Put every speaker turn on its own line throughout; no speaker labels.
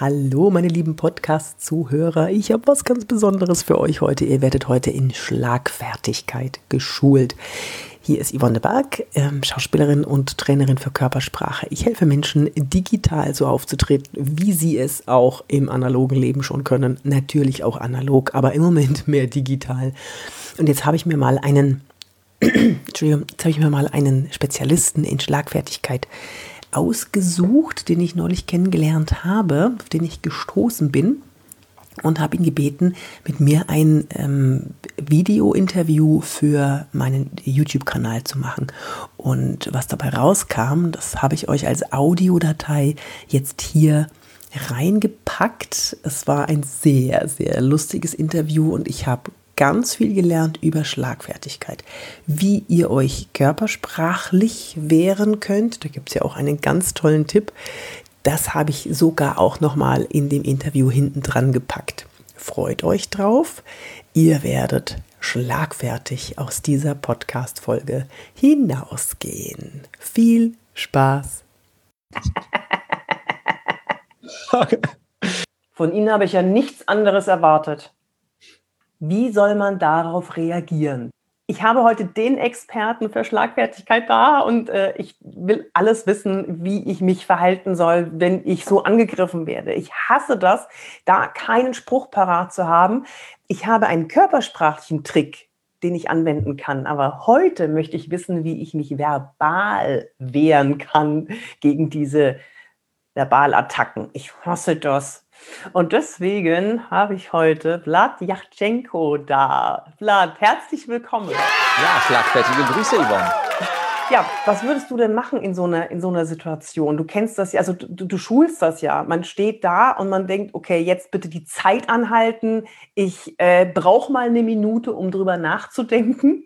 Hallo, meine lieben Podcast-Zuhörer. Ich habe was ganz Besonderes für euch heute. Ihr werdet heute in Schlagfertigkeit geschult. Hier ist Yvonne Berg, ähm, Schauspielerin und Trainerin für Körpersprache. Ich helfe Menschen, digital so aufzutreten, wie sie es auch im analogen Leben schon können. Natürlich auch analog, aber im Moment mehr digital. Und jetzt habe ich mir mal einen, Entschuldigung, jetzt habe ich mir mal einen Spezialisten in Schlagfertigkeit ausgesucht, den ich neulich kennengelernt habe, auf den ich gestoßen bin und habe ihn gebeten, mit mir ein ähm, Video-Interview für meinen YouTube-Kanal zu machen. Und was dabei rauskam, das habe ich euch als Audiodatei jetzt hier reingepackt. Es war ein sehr, sehr lustiges Interview und ich habe ganz viel gelernt über Schlagfertigkeit. Wie ihr euch körpersprachlich wehren könnt. Da gibt es ja auch einen ganz tollen Tipp. Das habe ich sogar auch nochmal in dem Interview hinten dran gepackt. Freut euch drauf. Ihr werdet schlagfertig aus dieser Podcast-Folge hinausgehen. Viel Spaß!
Von Ihnen habe ich ja nichts anderes erwartet. Wie soll man darauf reagieren? Ich habe heute den Experten für Schlagfertigkeit da und äh, ich will alles wissen, wie ich mich verhalten soll, wenn ich so angegriffen werde. Ich hasse das, da keinen Spruch parat zu haben. Ich habe einen körpersprachlichen Trick, den ich anwenden kann. Aber heute möchte ich wissen, wie ich mich verbal wehren kann gegen diese Verbalattacken. Ich hasse das. Und deswegen habe ich heute Vlad Yachtschenko da. Vlad, herzlich willkommen.
Ja, schlagfertige Grüße, Yvonne.
Ja, was würdest du denn machen in so einer, in so einer Situation? Du kennst das ja, also du, du schulst das ja. Man steht da und man denkt, okay, jetzt bitte die Zeit anhalten. Ich äh, brauche mal eine Minute, um drüber nachzudenken.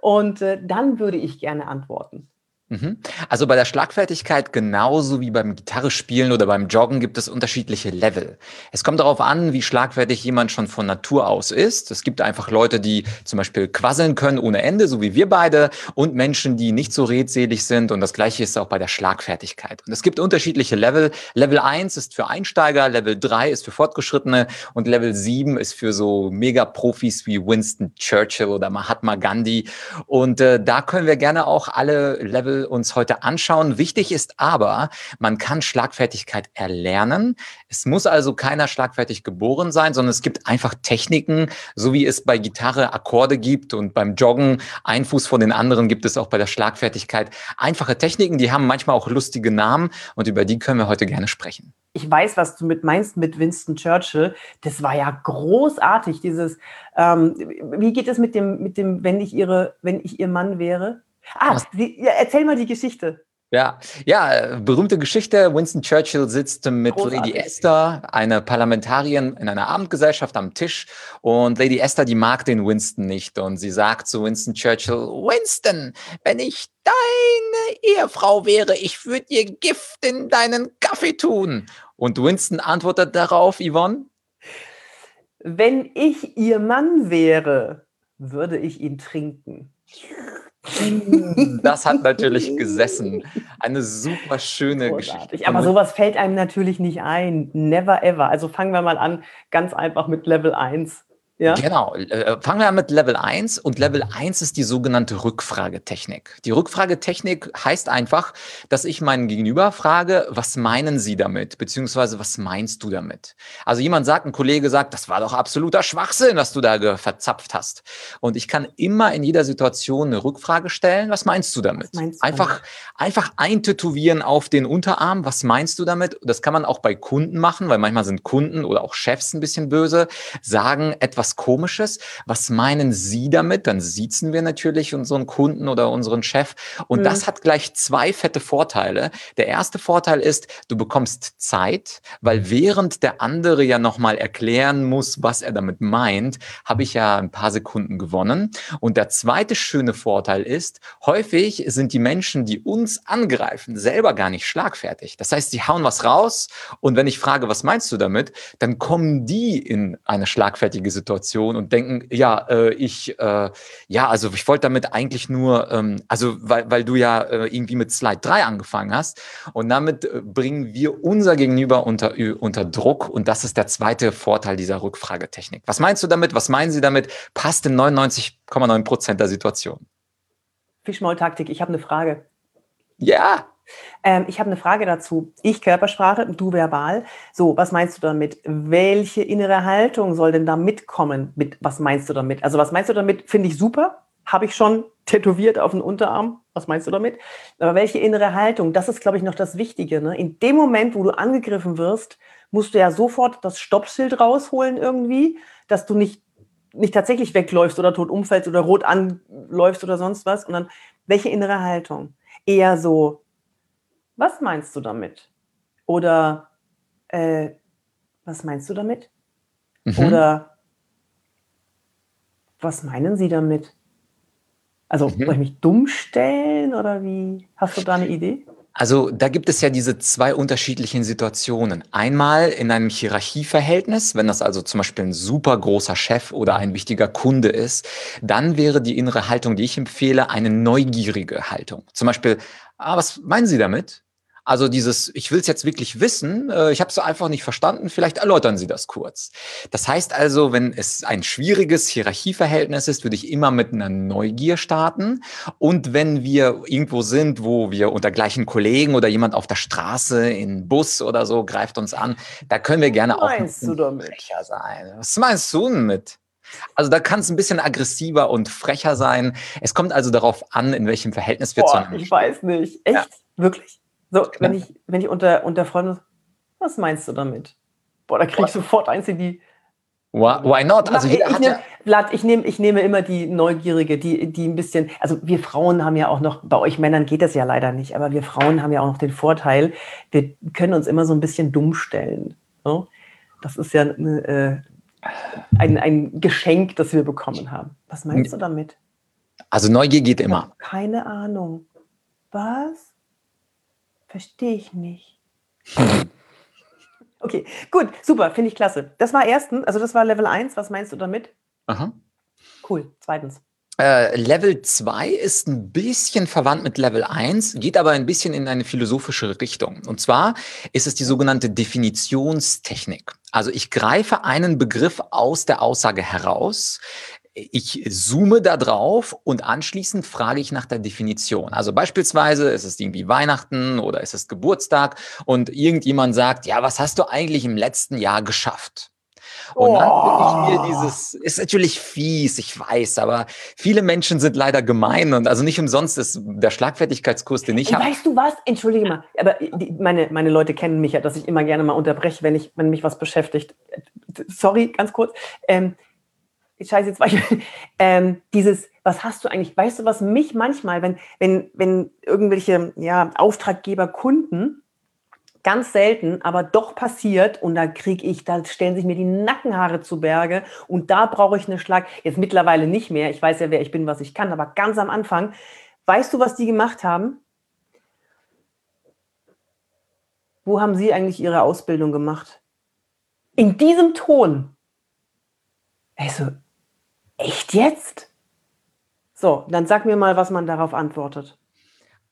Und äh, dann würde ich gerne antworten.
Mhm. Also bei der Schlagfertigkeit genauso wie beim Gitarrespielen oder beim Joggen gibt es unterschiedliche Level. Es kommt darauf an, wie schlagfertig jemand schon von Natur aus ist. Es gibt einfach Leute, die zum Beispiel quasseln können ohne Ende, so wie wir beide, und Menschen, die nicht so redselig sind. Und das gleiche ist auch bei der Schlagfertigkeit. Und es gibt unterschiedliche Level. Level 1 ist für Einsteiger, Level 3 ist für Fortgeschrittene und Level 7 ist für so Mega-Profis wie Winston Churchill oder Mahatma Gandhi. Und äh, da können wir gerne auch alle Level uns heute anschauen. Wichtig ist aber, man kann Schlagfertigkeit erlernen. Es muss also keiner schlagfertig geboren sein, sondern es gibt einfach Techniken, so wie es bei Gitarre Akkorde gibt und beim Joggen ein Fuß von den anderen gibt es auch bei der Schlagfertigkeit einfache Techniken, die haben manchmal auch lustige Namen und über die können wir heute gerne sprechen.
Ich weiß, was du mit meinst mit Winston Churchill. Das war ja großartig, dieses, ähm, wie geht es mit dem, mit dem, wenn ich ihre, wenn ich ihr Mann wäre? Ah, Sie, ja, erzähl mal die Geschichte.
Ja, ja, berühmte Geschichte. Winston Churchill sitzt mit Großartig. Lady Esther, einer Parlamentarierin in einer Abendgesellschaft am Tisch. Und Lady Esther, die mag den Winston nicht. Und sie sagt zu Winston Churchill, Winston, wenn ich deine Ehefrau wäre, ich würde dir Gift in deinen Kaffee tun. Und Winston antwortet darauf, Yvonne?
Wenn ich ihr Mann wäre, würde ich ihn trinken.
Das hat natürlich gesessen. Eine super schöne Großartig. Geschichte.
Aber sowas fällt einem natürlich nicht ein. Never ever. Also fangen wir mal an, ganz einfach mit Level 1.
Ja? Genau. Äh, fangen wir an mit Level 1 und Level 1 ist die sogenannte Rückfragetechnik. Die Rückfragetechnik heißt einfach, dass ich meinen Gegenüber frage, was meinen Sie damit? Beziehungsweise, was meinst du damit? Also jemand sagt, ein Kollege sagt, das war doch absoluter Schwachsinn, was du da verzapft hast. Und ich kann immer in jeder Situation eine Rückfrage stellen, was meinst du damit? Meinst du einfach, damit? einfach eintätowieren auf den Unterarm, was meinst du damit? Das kann man auch bei Kunden machen, weil manchmal sind Kunden oder auch Chefs ein bisschen böse, sagen etwas was Komisches. Was meinen Sie damit? Dann siezen wir natürlich unseren Kunden oder unseren Chef. Und mhm. das hat gleich zwei fette Vorteile. Der erste Vorteil ist, du bekommst Zeit, weil während der andere ja nochmal erklären muss, was er damit meint, habe ich ja ein paar Sekunden gewonnen. Und der zweite schöne Vorteil ist, häufig sind die Menschen, die uns angreifen, selber gar nicht schlagfertig. Das heißt, sie hauen was raus und wenn ich frage, was meinst du damit, dann kommen die in eine schlagfertige Situation Situation und denken, ja, äh, ich, äh, ja, also ich wollte damit eigentlich nur, ähm, also weil, weil du ja äh, irgendwie mit Slide 3 angefangen hast und damit äh, bringen wir unser Gegenüber unter, unter Druck und das ist der zweite Vorteil dieser Rückfragetechnik. Was meinst du damit? Was meinen Sie damit? Passt in 99,9 Prozent der Situation.
Fischmaultaktik, ich habe eine Frage.
Ja.
Ähm, ich habe eine Frage dazu. Ich Körpersprache, du verbal. So, was meinst du damit? Welche innere Haltung soll denn da mitkommen? Mit, was meinst du damit? Also, was meinst du damit? Finde ich super. Habe ich schon tätowiert auf den Unterarm. Was meinst du damit? Aber welche innere Haltung? Das ist, glaube ich, noch das Wichtige. Ne? In dem Moment, wo du angegriffen wirst, musst du ja sofort das Stoppschild rausholen irgendwie, dass du nicht, nicht tatsächlich wegläufst oder tot umfällst oder rot anläufst oder sonst was. Und dann, welche innere Haltung? Eher so, was meinst du damit? Oder äh, was meinst du damit? Mhm. Oder was meinen sie damit? Also mhm. soll ich mich dumm stellen oder wie? Hast du da eine Idee?
Also da gibt es ja diese zwei unterschiedlichen Situationen. Einmal in einem Hierarchieverhältnis, wenn das also zum Beispiel ein super großer Chef oder ein wichtiger Kunde ist, dann wäre die innere Haltung, die ich empfehle, eine neugierige Haltung. Zum Beispiel, ah, was meinen Sie damit? Also dieses, ich will es jetzt wirklich wissen, äh, ich habe es einfach nicht verstanden, vielleicht erläutern Sie das kurz. Das heißt also, wenn es ein schwieriges Hierarchieverhältnis ist, würde ich immer mit einer Neugier starten. Und wenn wir irgendwo sind, wo wir unter gleichen Kollegen oder jemand auf der Straße, in Bus oder so greift uns an, da können wir gerne auch
ein frecher
sein. Was meinst du damit? Also da kann es ein bisschen aggressiver und frecher sein. Es kommt also darauf an, in welchem Verhältnis wir
Boah, zu einem Ich weiß nicht. Echt? Ja. Wirklich? So, wenn ich, wenn ich unter, unter Freunden, was meinst du damit? Boah, da kriege ich sofort eins in die.
Why not?
Also ich, ich, nehm, Blatt, ich, nehm, ich nehme immer die Neugierige, die, die ein bisschen, also wir Frauen haben ja auch noch, bei euch Männern geht das ja leider nicht, aber wir Frauen haben ja auch noch den Vorteil, wir können uns immer so ein bisschen dumm stellen. So? Das ist ja äh, ein, ein Geschenk, das wir bekommen haben. Was meinst du damit?
Also Neugier geht immer.
Keine Ahnung. Was? Verstehe ich nicht. okay, gut, super, finde ich klasse. Das war erstens, also das war Level 1. Was meinst du damit?
Aha.
Cool. Zweitens.
Äh, Level 2 ist ein bisschen verwandt mit Level 1, geht aber ein bisschen in eine philosophische Richtung. Und zwar ist es die sogenannte Definitionstechnik. Also ich greife einen Begriff aus der Aussage heraus, ich zoome da drauf und anschließend frage ich nach der Definition. Also beispielsweise ist es irgendwie Weihnachten oder ist es Geburtstag und irgendjemand sagt, ja, was hast du eigentlich im letzten Jahr geschafft? Und dann bin ich mir dieses, ist natürlich fies, ich weiß, aber viele Menschen sind leider gemein und also nicht umsonst ist der Schlagfertigkeitskurs, den ich habe.
Weißt du was? Entschuldige mal, aber die, meine, meine Leute kennen mich ja, dass ich immer gerne mal unterbreche, wenn ich, wenn mich was beschäftigt. Sorry, ganz kurz. Ähm, Scheiße, jetzt war ich, ähm, dieses, was hast du eigentlich, weißt du, was mich manchmal, wenn, wenn, wenn irgendwelche ja, Auftraggeber, Kunden, ganz selten, aber doch passiert und da kriege ich, da stellen sich mir die Nackenhaare zu Berge und da brauche ich eine Schlag, jetzt mittlerweile nicht mehr, ich weiß ja, wer ich bin, was ich kann, aber ganz am Anfang, weißt du, was die gemacht haben? Wo haben Sie eigentlich Ihre Ausbildung gemacht? In diesem Ton. Also, Echt jetzt? So, dann sag mir mal, was man darauf antwortet.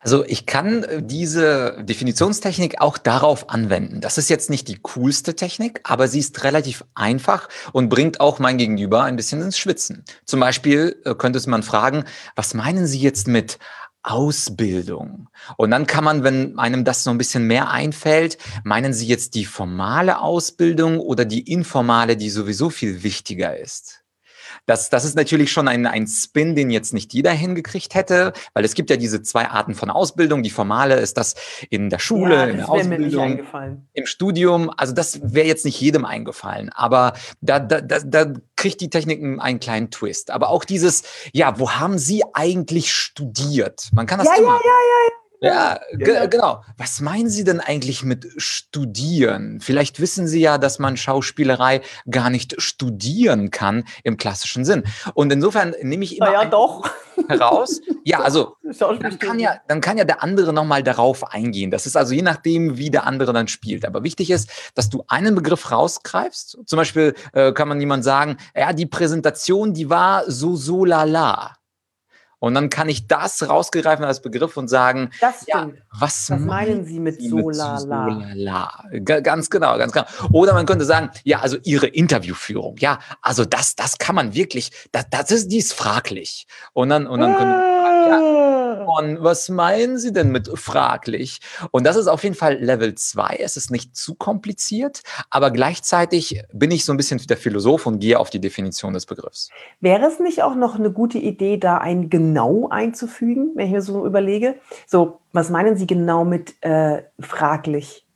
Also ich kann äh, diese Definitionstechnik auch darauf anwenden. Das ist jetzt nicht die coolste Technik, aber sie ist relativ einfach und bringt auch mein Gegenüber ein bisschen ins Schwitzen. Zum Beispiel äh, könnte man fragen, was meinen Sie jetzt mit Ausbildung. Und dann kann man, wenn einem das so ein bisschen mehr einfällt, meinen Sie jetzt die formale Ausbildung oder die informale, die sowieso viel wichtiger ist? Das, das ist natürlich schon ein, ein Spin, den jetzt nicht jeder hingekriegt hätte, weil es gibt ja diese zwei Arten von Ausbildung. Die formale ist das in der Schule, ja, in der Ausbildung, im Studium. Also das wäre jetzt nicht jedem eingefallen, aber da, da, da, da kriegt die Technik einen kleinen Twist. Aber auch dieses, ja, wo haben Sie eigentlich studiert? Man kann das
ja, immer. Ja, ja, ja,
Ja, genau. genau. Was meinen Sie denn eigentlich mit studieren? Vielleicht wissen Sie ja, dass man Schauspielerei gar nicht studieren kann im klassischen Sinn. Und insofern nehme ich immer
ja, doch.
heraus. Ja, also dann kann ja, dann kann ja der andere nochmal darauf eingehen. Das ist also je nachdem, wie der andere dann spielt. Aber wichtig ist, dass du einen Begriff rausgreifst. Zum Beispiel äh, kann man jemand sagen, ja, die Präsentation, die war so, so, la, la. Und dann kann ich das rausgreifen als Begriff und sagen,
das ja,
was,
was meinen Sie mit so la
la? Ganz genau, ganz genau. Oder man könnte sagen, ja, also Ihre Interviewführung, ja, also das, das kann man wirklich, das, das ist, die ist fraglich. Und dann, und dann könnte man, ja, von, was meinen Sie denn mit fraglich? Und das ist auf jeden Fall Level 2. Es ist nicht zu kompliziert, aber gleichzeitig bin ich so ein bisschen der Philosoph und gehe auf die Definition des Begriffs.
Wäre es nicht auch noch eine gute Idee, da ein genau einzufügen, wenn ich mir so überlege? So, was meinen Sie genau mit äh, fraglich?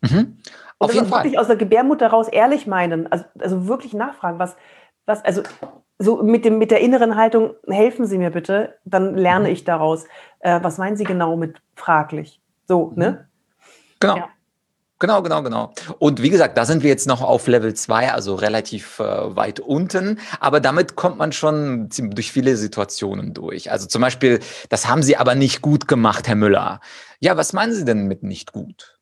Mhm. Auf jeden Fall.
Wirklich aus der Gebärmutter raus ehrlich meinen, also, also wirklich nachfragen, was, was, also so mit, dem, mit der inneren Haltung, helfen Sie mir bitte, dann lerne mhm. ich daraus. Äh, was meinen Sie genau mit fraglich? So, ne?
Mhm. Genau. Ja. Genau, genau, genau. Und wie gesagt, da sind wir jetzt noch auf Level 2, also relativ äh, weit unten. Aber damit kommt man schon durch viele Situationen durch. Also zum Beispiel, das haben Sie aber nicht gut gemacht, Herr Müller. Ja, was meinen Sie denn mit nicht gut?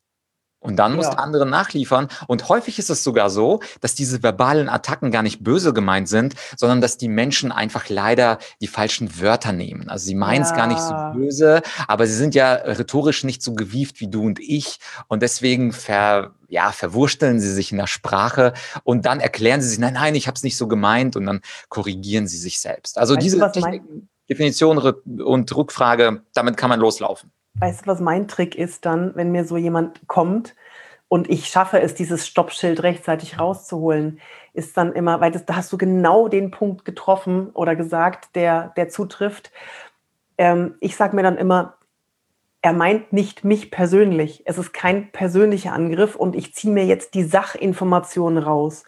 Und dann muss ja. der andere nachliefern. Und häufig ist es sogar so, dass diese verbalen Attacken gar nicht böse gemeint sind, sondern dass die Menschen einfach leider die falschen Wörter nehmen. Also sie meinen es ja. gar nicht so böse, aber sie sind ja rhetorisch nicht so gewieft wie du und ich. Und deswegen ver, ja, verwursteln sie sich in der Sprache und dann erklären sie sich, nein, nein, ich habe es nicht so gemeint und dann korrigieren sie sich selbst. Also weißt diese du, Definition und Rückfrage, damit kann man loslaufen.
Weißt du, was mein Trick ist dann, wenn mir so jemand kommt und ich schaffe es, dieses Stoppschild rechtzeitig rauszuholen, ist dann immer, weil das, da hast du genau den Punkt getroffen oder gesagt, der, der zutrifft. Ähm, ich sage mir dann immer, er meint nicht mich persönlich. Es ist kein persönlicher Angriff und ich ziehe mir jetzt die Sachinformationen raus.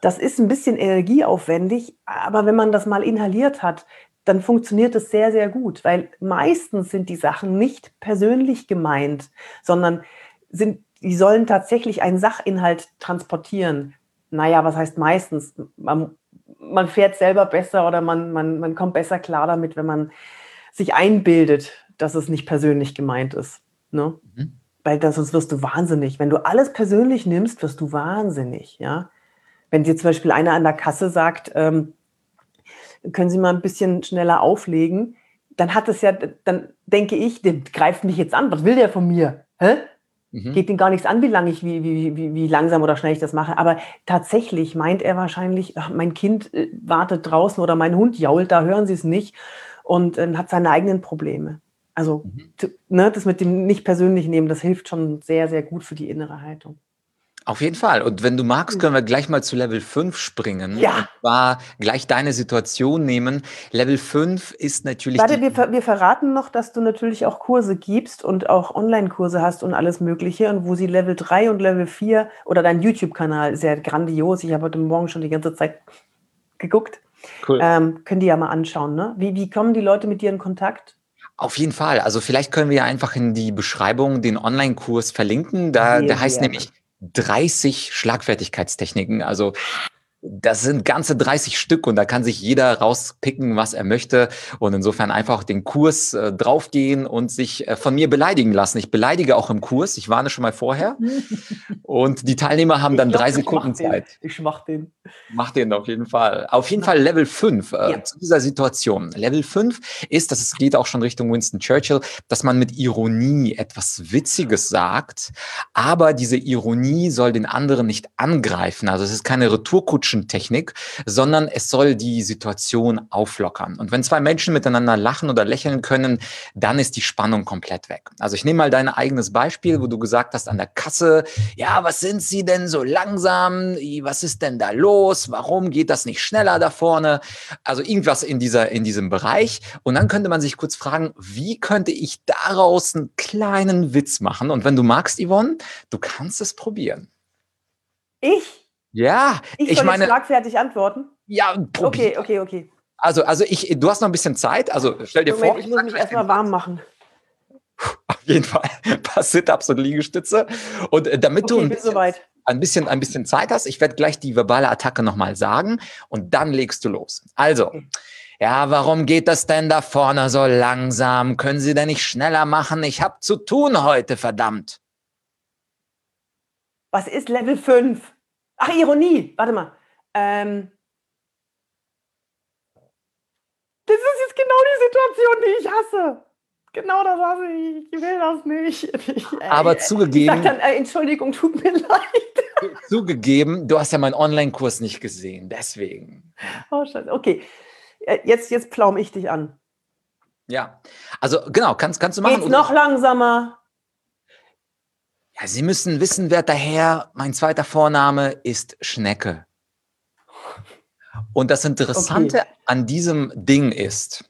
Das ist ein bisschen energieaufwendig, aber wenn man das mal inhaliert hat, dann funktioniert es sehr, sehr gut, weil meistens sind die Sachen nicht persönlich gemeint, sondern sind, die sollen tatsächlich einen Sachinhalt transportieren. Naja, was heißt meistens? Man, man fährt selber besser oder man, man, man kommt besser klar damit, wenn man sich einbildet, dass es nicht persönlich gemeint ist. Ne? Mhm. Weil das, sonst wirst du wahnsinnig. Wenn du alles persönlich nimmst, wirst du wahnsinnig. Ja? Wenn dir zum Beispiel einer an der Kasse sagt, ähm, können Sie mal ein bisschen schneller auflegen, dann hat es ja, dann denke ich, der greift mich jetzt an. Was will der von mir? Hä? Mhm. Geht ihm gar nichts an, wie lang ich, wie, wie, wie, wie langsam oder schnell ich das mache. Aber tatsächlich meint er wahrscheinlich, ach, mein Kind äh, wartet draußen oder mein Hund jault, da hören Sie es nicht und äh, hat seine eigenen Probleme. Also mhm. ne, das mit dem nicht persönlich nehmen, das hilft schon sehr, sehr gut für die innere Haltung.
Auf jeden Fall. Und wenn du magst, können wir gleich mal zu Level 5 springen.
Ja.
Und zwar gleich deine Situation nehmen. Level 5 ist natürlich.
Warte, wir, wir verraten noch, dass du natürlich auch Kurse gibst und auch Online-Kurse hast und alles Mögliche. Und wo sie Level 3 und Level 4 oder dein YouTube-Kanal ist ja grandios. Ich habe heute Morgen schon die ganze Zeit geguckt. Cool. Ähm, können die ja mal anschauen. Ne? Wie, wie kommen die Leute mit dir in Kontakt?
Auf jeden Fall. Also vielleicht können wir ja einfach in die Beschreibung den Online-Kurs verlinken. Da, der heißt nämlich 30 Schlagfertigkeitstechniken. Also das sind ganze 30 Stück und da kann sich jeder rauspicken, was er möchte. Und insofern einfach den Kurs äh, draufgehen und sich äh, von mir beleidigen lassen. Ich beleidige auch im Kurs. Ich warne schon mal vorher. Und die Teilnehmer haben dann glaub, drei Sekunden
ich
Zeit.
Den. Ich mach den.
Mach den auf jeden Fall. Auf jeden Fall Level 5 äh, ja. zu dieser Situation. Level 5 ist, dass es geht auch schon Richtung Winston Churchill, dass man mit Ironie etwas Witziges sagt, aber diese Ironie soll den anderen nicht angreifen. Also es ist keine Retourkutsche Technik, sondern es soll die Situation auflockern. Und wenn zwei Menschen miteinander lachen oder lächeln können, dann ist die Spannung komplett weg. Also ich nehme mal dein eigenes Beispiel, wo du gesagt hast an der Kasse, ja, was sind Sie denn so langsam? Was ist denn da los? Warum geht das nicht schneller da vorne? Also irgendwas in dieser, in diesem Bereich. Und dann könnte man sich kurz fragen, wie könnte ich daraus einen kleinen Witz machen? Und wenn du magst, Yvonne, du kannst es probieren.
Ich?
Ja,
ich, ich meine. schlagfertig antworten?
Ja,
probier. Okay, okay, okay.
Also, also ich, du hast noch ein bisschen Zeit. Also stell dir
Moment,
vor.
Ich muss mich erstmal warm machen.
jeden Fall ein paar Sit-Ups und Liegestütze. Und äh, damit
Okay,
du ein bisschen, ein, bisschen, ein bisschen Zeit hast, ich werde gleich die verbale Attacke nochmal sagen und dann legst du los. Also,
Okay.
ja, warum geht das denn da vorne so langsam? Können Sie denn nicht schneller machen? Ich habe zu tun heute, verdammt.
Was ist Level 5? Ach, Ironie. Warte mal. Ähm, das ist jetzt genau die Situation, die ich hasse. Genau das hasse ich. Ich will das nicht. Ich, äh,
Aber
ich sag
zugegeben,
dann, äh, Entschuldigung, tut mir leid.
zugegeben, du hast ja meinen Online-Kurs nicht gesehen, deswegen.
Oh, Scheiße. Okay. Äh, Jetzt, jetzt pflaum ich dich an.
Ja, also genau, kannst, kannst du machen.
Geht's noch langsamer?
Ja, Sie müssen wissen, werter Herr, mein zweiter Vorname ist Schnecke. Und das Interessante an diesem Ding ist,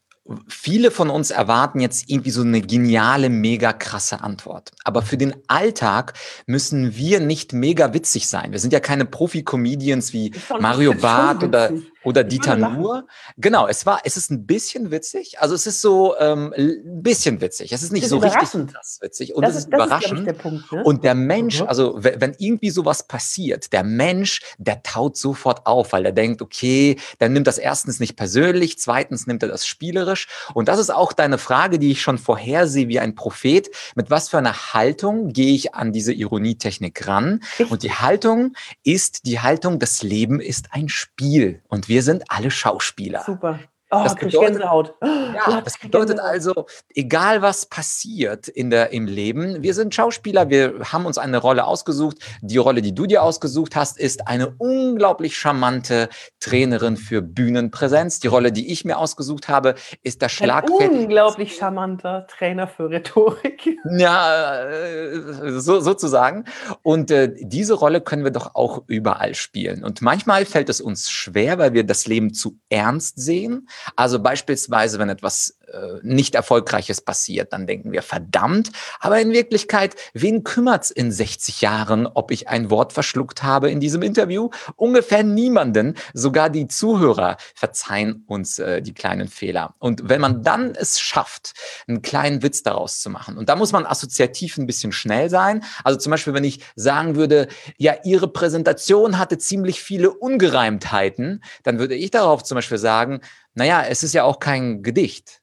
viele von uns erwarten jetzt irgendwie so eine geniale, mega krasse Antwort. Aber für den Alltag müssen wir nicht mega witzig sein. Wir sind ja keine Profi-Comedians wie Mario Barth oder. Oder Dieter. Nuhr. Genau, es war, es ist ein bisschen witzig. Also es ist so ähm, ein bisschen witzig. Es ist nicht
ist
so richtig
überraschend.
krass witzig. Und
Das
es
ist,
ist
das ist, ich,
überraschend.
der Punkt. Ne?
Und der Mensch,
Mhm.
also we- wenn irgendwie sowas passiert, der Mensch, der taut sofort auf, weil er denkt, okay, der nimmt das erstens nicht persönlich, zweitens nimmt er das spielerisch. Und das ist auch deine Frage, die ich schon vorhersehe wie ein Prophet. Mit was für einer Haltung gehe ich an diese Ironietechnik ran? Und die Haltung ist die Haltung, das Leben ist ein Spiel und wir sind alle Schauspieler.
Super. Oh,
Das bedeutet-. Ja, das bedeutet also, egal was passiert in der, im Leben, wir sind Schauspieler, wir haben uns eine Rolle ausgesucht. Die Rolle, die du dir ausgesucht hast, ist eine unglaublich charmante Trainerin für Bühnenpräsenz. Die Rolle, die ich mir ausgesucht habe, ist der
Ein
Schlagfertig.
unglaublich charmanter Trainer für Rhetorik.
Ja, äh, so, sozusagen. Und äh, diese Rolle können wir doch auch überall spielen. Und manchmal fällt es uns schwer, weil wir das Leben zu ernst sehen. Also beispielsweise, wenn etwas nicht Erfolgreiches passiert, dann denken wir, verdammt. Aber in Wirklichkeit, wen kümmert's in 60 Jahren, ob ich ein Wort verschluckt habe in diesem Interview? Ungefähr niemanden. Sogar die Zuhörer verzeihen uns äh, die kleinen Fehler. Und wenn man dann es schafft, einen kleinen Witz daraus zu machen, und da muss man assoziativ ein bisschen schnell sein. Also zum Beispiel, wenn ich sagen würde, ja, Ihre Präsentation hatte ziemlich viele Ungereimtheiten, dann würde ich darauf zum Beispiel sagen, naja, es ist ja auch kein Gedicht.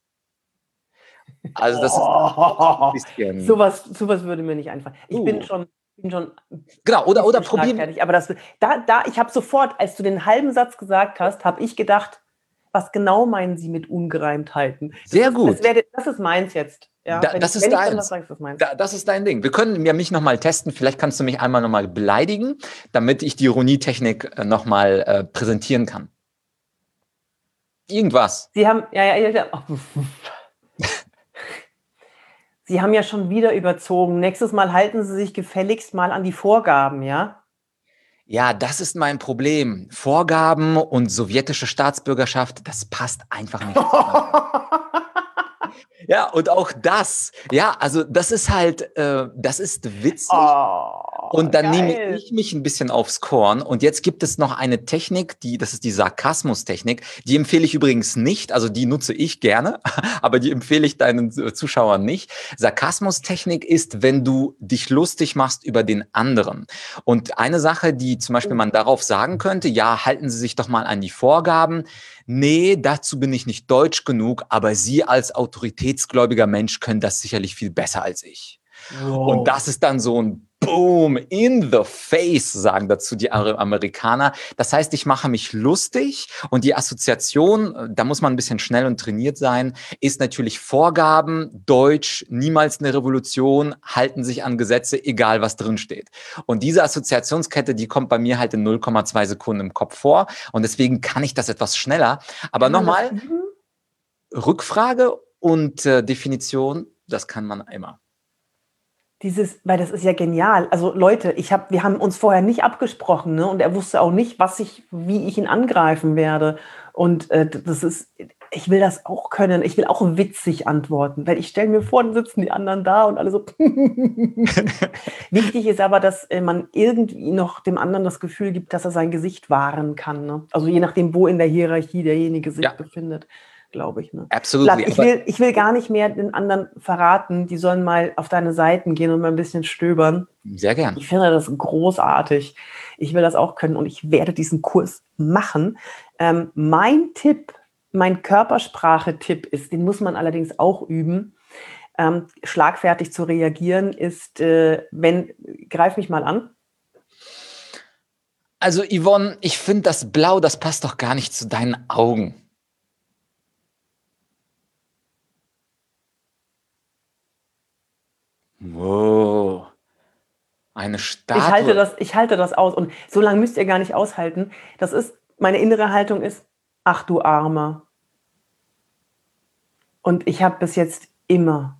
Also das ist ein bisschen,
sowas, sowas würde mir nicht einfallen. Ich
Uh.
bin schon, bin schon
genau, oder, oder probieren,
schlagfertig, Aber das, da, da, ich habe sofort, als du den halben Satz gesagt hast, habe ich gedacht, was genau meinen Sie mit Ungereimtheiten?
sehr
Das,
gut.
wäre, das ist meins jetzt. Ja,
Da- das
ich,
ist
sage, das.
Da, das ist dein Ding. Wir können ja mich nochmal testen. Vielleicht kannst du mich einmal nochmal beleidigen, damit ich die Ironietechnik äh, nochmal äh, präsentieren kann. Irgendwas.
Sie haben, ja, ja, ja, ja. Sie haben ja schon wieder überzogen. Nächstes Mal halten Sie sich gefälligst mal an die Vorgaben, ja?
Ja, das ist mein Problem. Vorgaben und sowjetische Staatsbürgerschaft, das passt einfach nicht. ja, und auch das. Ja, also das ist halt, äh, das ist witzig.
Oh,
Und dann nehme
geil.
ich mich ein bisschen aufs Korn. Und jetzt gibt es noch eine Technik, die, das ist die Sarkasmus-Technik. Die empfehle ich übrigens nicht. Also die nutze ich gerne, aber die empfehle ich deinen Zuschauern nicht. Sarkasmus-Technik ist, wenn du dich lustig machst über den anderen. Und eine Sache, die zum Beispiel man darauf sagen könnte, ja, halten Sie sich doch mal an die Vorgaben. Nee, dazu bin ich nicht deutsch genug, aber Sie als autoritätsgläubiger Mensch können das sicherlich viel besser als ich.
Wow.
Und das ist dann so ein Boom in the face, sagen dazu die Amer- Amerikaner. Das heißt, ich mache mich lustig und die Assoziation, äh, da muss man ein bisschen schnell und trainiert sein, ist natürlich Vorgaben, Deutsch, niemals eine Revolution, halten sich an Gesetze, egal was drin steht. Und diese Assoziationskette, die kommt bei mir halt in 0,2 Sekunden im Kopf vor und deswegen kann ich das etwas schneller. Aber nochmal? Rückfrage und äh, Definition, das kann man immer.
Dieses, weil das ist ja genial. Also Leute, ich hab, wir haben uns vorher nicht abgesprochen, ne? Und er wusste auch nicht, was ich, wie ich ihn angreifen werde. Und äh, das ist, ich will das auch können. Ich will auch witzig antworten, weil ich stelle mir vor, dann sitzen die anderen da und alle so. Wichtig ist aber, dass äh, man irgendwie noch dem anderen das Gefühl gibt, dass er sein Gesicht wahren kann. Ne? Also je nachdem, wo in der Hierarchie derjenige sich
Ja.
befindet. Glaube ich. Ne?
Absolut.
Ich will, ich will gar nicht mehr den anderen verraten. Die sollen mal auf deine Seiten gehen und mal ein bisschen stöbern.
Sehr gern.
Ich finde das großartig. Ich will das auch können und ich werde diesen Kurs machen. Ähm, mein Tipp, mein Körpersprache-Tipp ist, den muss man allerdings auch üben. Ähm, schlagfertig zu reagieren ist, äh, wenn, greif mich mal an.
Also Yvonne, ich finde das Blau, das passt doch gar nicht zu deinen Augen. Wow. Eine Statue.
Ich halte, das, ich halte das aus. Und so lange müsst ihr gar nicht aushalten. Das ist, meine innere Haltung ist, ach du Armer. Und ich habe bis jetzt immer,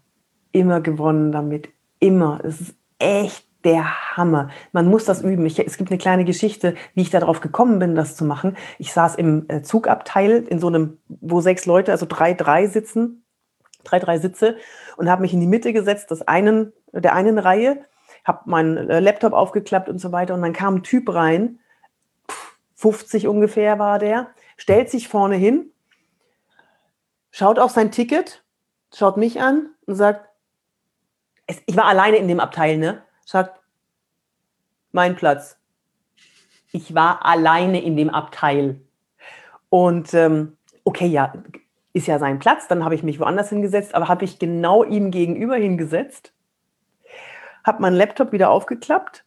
immer gewonnen damit. Immer. Es ist echt der Hammer. Man muss das üben. Ich, es gibt eine kleine Geschichte, wie ich darauf gekommen bin, das zu machen. Ich saß im äh, Zugabteil in so einem, wo sechs Leute, also drei, drei sitzen, drei, drei Sitze und habe mich in die Mitte gesetzt, des einen, der einen Reihe, habe meinen äh, Laptop aufgeklappt und so weiter und dann kam ein Typ rein, 50 ungefähr war der, stellt sich vorne hin, schaut auf sein Ticket, schaut mich an und sagt, ich war alleine in dem Abteil, ne? sagt, mein Platz. Ich war alleine in dem Abteil. Und ähm, okay, ja, ist ja sein Platz. Dann habe ich mich woanders hingesetzt, aber habe ich genau ihm gegenüber hingesetzt, habe meinen Laptop wieder aufgeklappt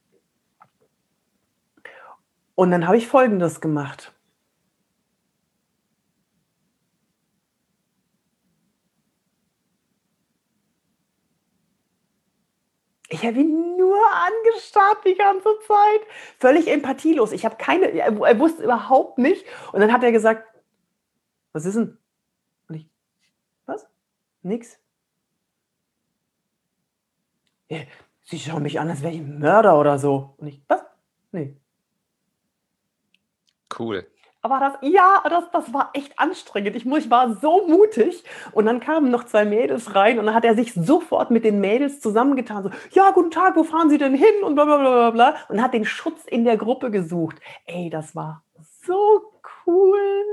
und dann habe ich Folgendes gemacht. Ich habe ihn nur angestarrt die ganze Zeit. Völlig empathielos. Ich habe keine, er wusste überhaupt nicht. Und dann hat er gesagt, was ist denn? Nix. Sie schauen mich an, als wäre ich ein Mörder oder so. Und ich, was? Nee.
Cool.
Aber das, ja, das, das war echt anstrengend. Ich, ich war so mutig. Und dann kamen noch zwei Mädels rein und dann hat er sich sofort mit den Mädels zusammengetan. So, ja, guten Tag, wo fahren Sie denn hin? Und bla bla bla bla. Und hat den Schutz in der Gruppe gesucht. Ey, das war so cool.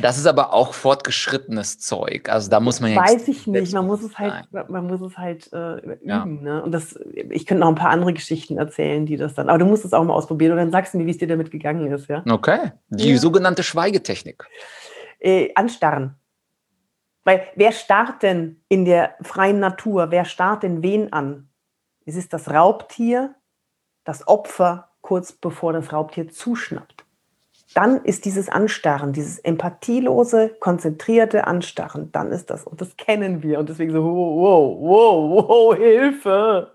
Das ist aber auch fortgeschrittenes Zeug. Also da muss man
ja. Weiß ich nicht. Man muss es halt, man muss es halt äh, üben. Ja. Ne? Und das, ich könnte noch ein paar andere Geschichten erzählen, die das dann. Aber du musst es auch mal ausprobieren und dann sagst du mir, wie es dir damit gegangen ist. Ja?
Okay. Die ja. sogenannte Schweigetechnik.
Äh, anstarren. Weil wer starrt denn in der freien Natur? Wer starrt denn wen an? Es ist das Raubtier, das Opfer kurz bevor das Raubtier zuschnappt dann ist dieses Anstarren, dieses empathielose, konzentrierte Anstarren, dann ist das, und das kennen wir. Und deswegen so, wow, wow, wow, Hilfe.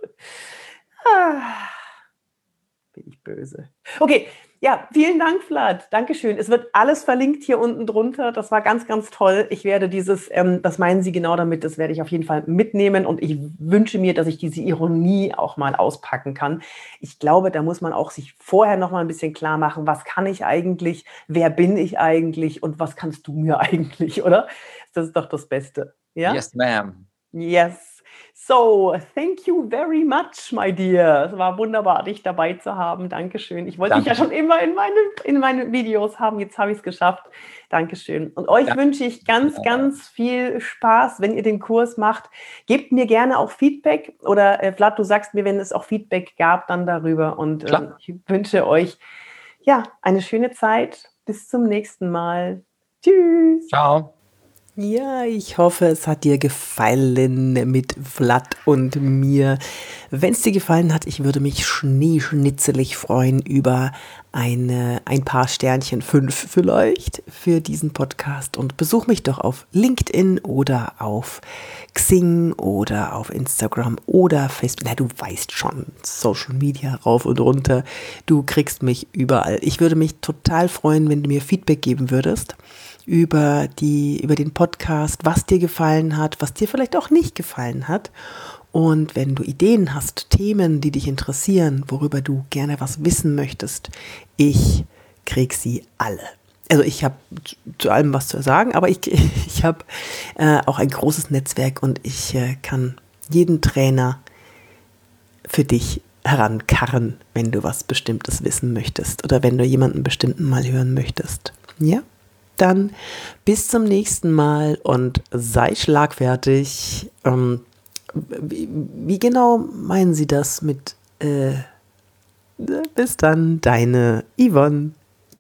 Ah, bin ich böse. Okay, ja, vielen Dank, Vlad. Dankeschön. Es wird alles verlinkt hier unten drunter. Das war ganz, ganz toll. Ich werde dieses, ähm, das meinen Sie genau damit, das werde ich auf jeden Fall mitnehmen und ich wünsche mir, dass ich diese Ironie auch mal auspacken kann. Ich glaube, da muss man auch sich vorher noch mal ein bisschen klar machen, was kann ich eigentlich, wer bin ich eigentlich und was kannst du mir eigentlich, oder? Das ist doch das Beste. Ja?
Yes, ma'am.
Yes. So, thank you very much, my dear. Es war wunderbar, dich dabei zu haben. Dankeschön. Ich wollte dich ja schon immer in meine, in meine Videos haben. Jetzt habe ich es geschafft. Dankeschön. Und euch ja. wünsche ich ganz, ganz viel Spaß, wenn ihr den Kurs macht. Gebt mir gerne auch Feedback oder äh, Vlad, du sagst mir, wenn es auch Feedback gab, dann darüber. Und äh, ich wünsche euch ja eine schöne Zeit. Bis zum nächsten Mal. Tschüss.
Ciao.
Ja, ich hoffe, es hat dir gefallen mit Vlad und mir. Wenn es dir gefallen hat, ich würde mich schneeschnitzelig freuen über eine, ein paar Sternchen, fünf vielleicht, für diesen Podcast. Und besuch mich doch auf LinkedIn oder auf Xing oder auf Instagram oder Facebook. Na, du weißt schon, Social Media rauf und runter. Du kriegst mich überall. Ich würde mich total freuen, wenn du mir Feedback geben würdest über die, über den Podcast, was dir gefallen hat, was dir vielleicht auch nicht gefallen hat. Und wenn du Ideen hast, Themen, die dich interessieren, worüber du gerne was wissen möchtest, ich krieg sie alle. Also ich habe zu allem was zu sagen, aber ich, ich habe äh, auch ein großes Netzwerk und ich äh, kann jeden Trainer für dich herankarren, wenn du was Bestimmtes wissen möchtest oder wenn du jemanden Bestimmten mal hören möchtest. Ja?
Dann bis zum nächsten Mal und sei schlagfertig. Ähm, wie, genau meinen Sie das mit... Äh, bis dann, deine Yvonne.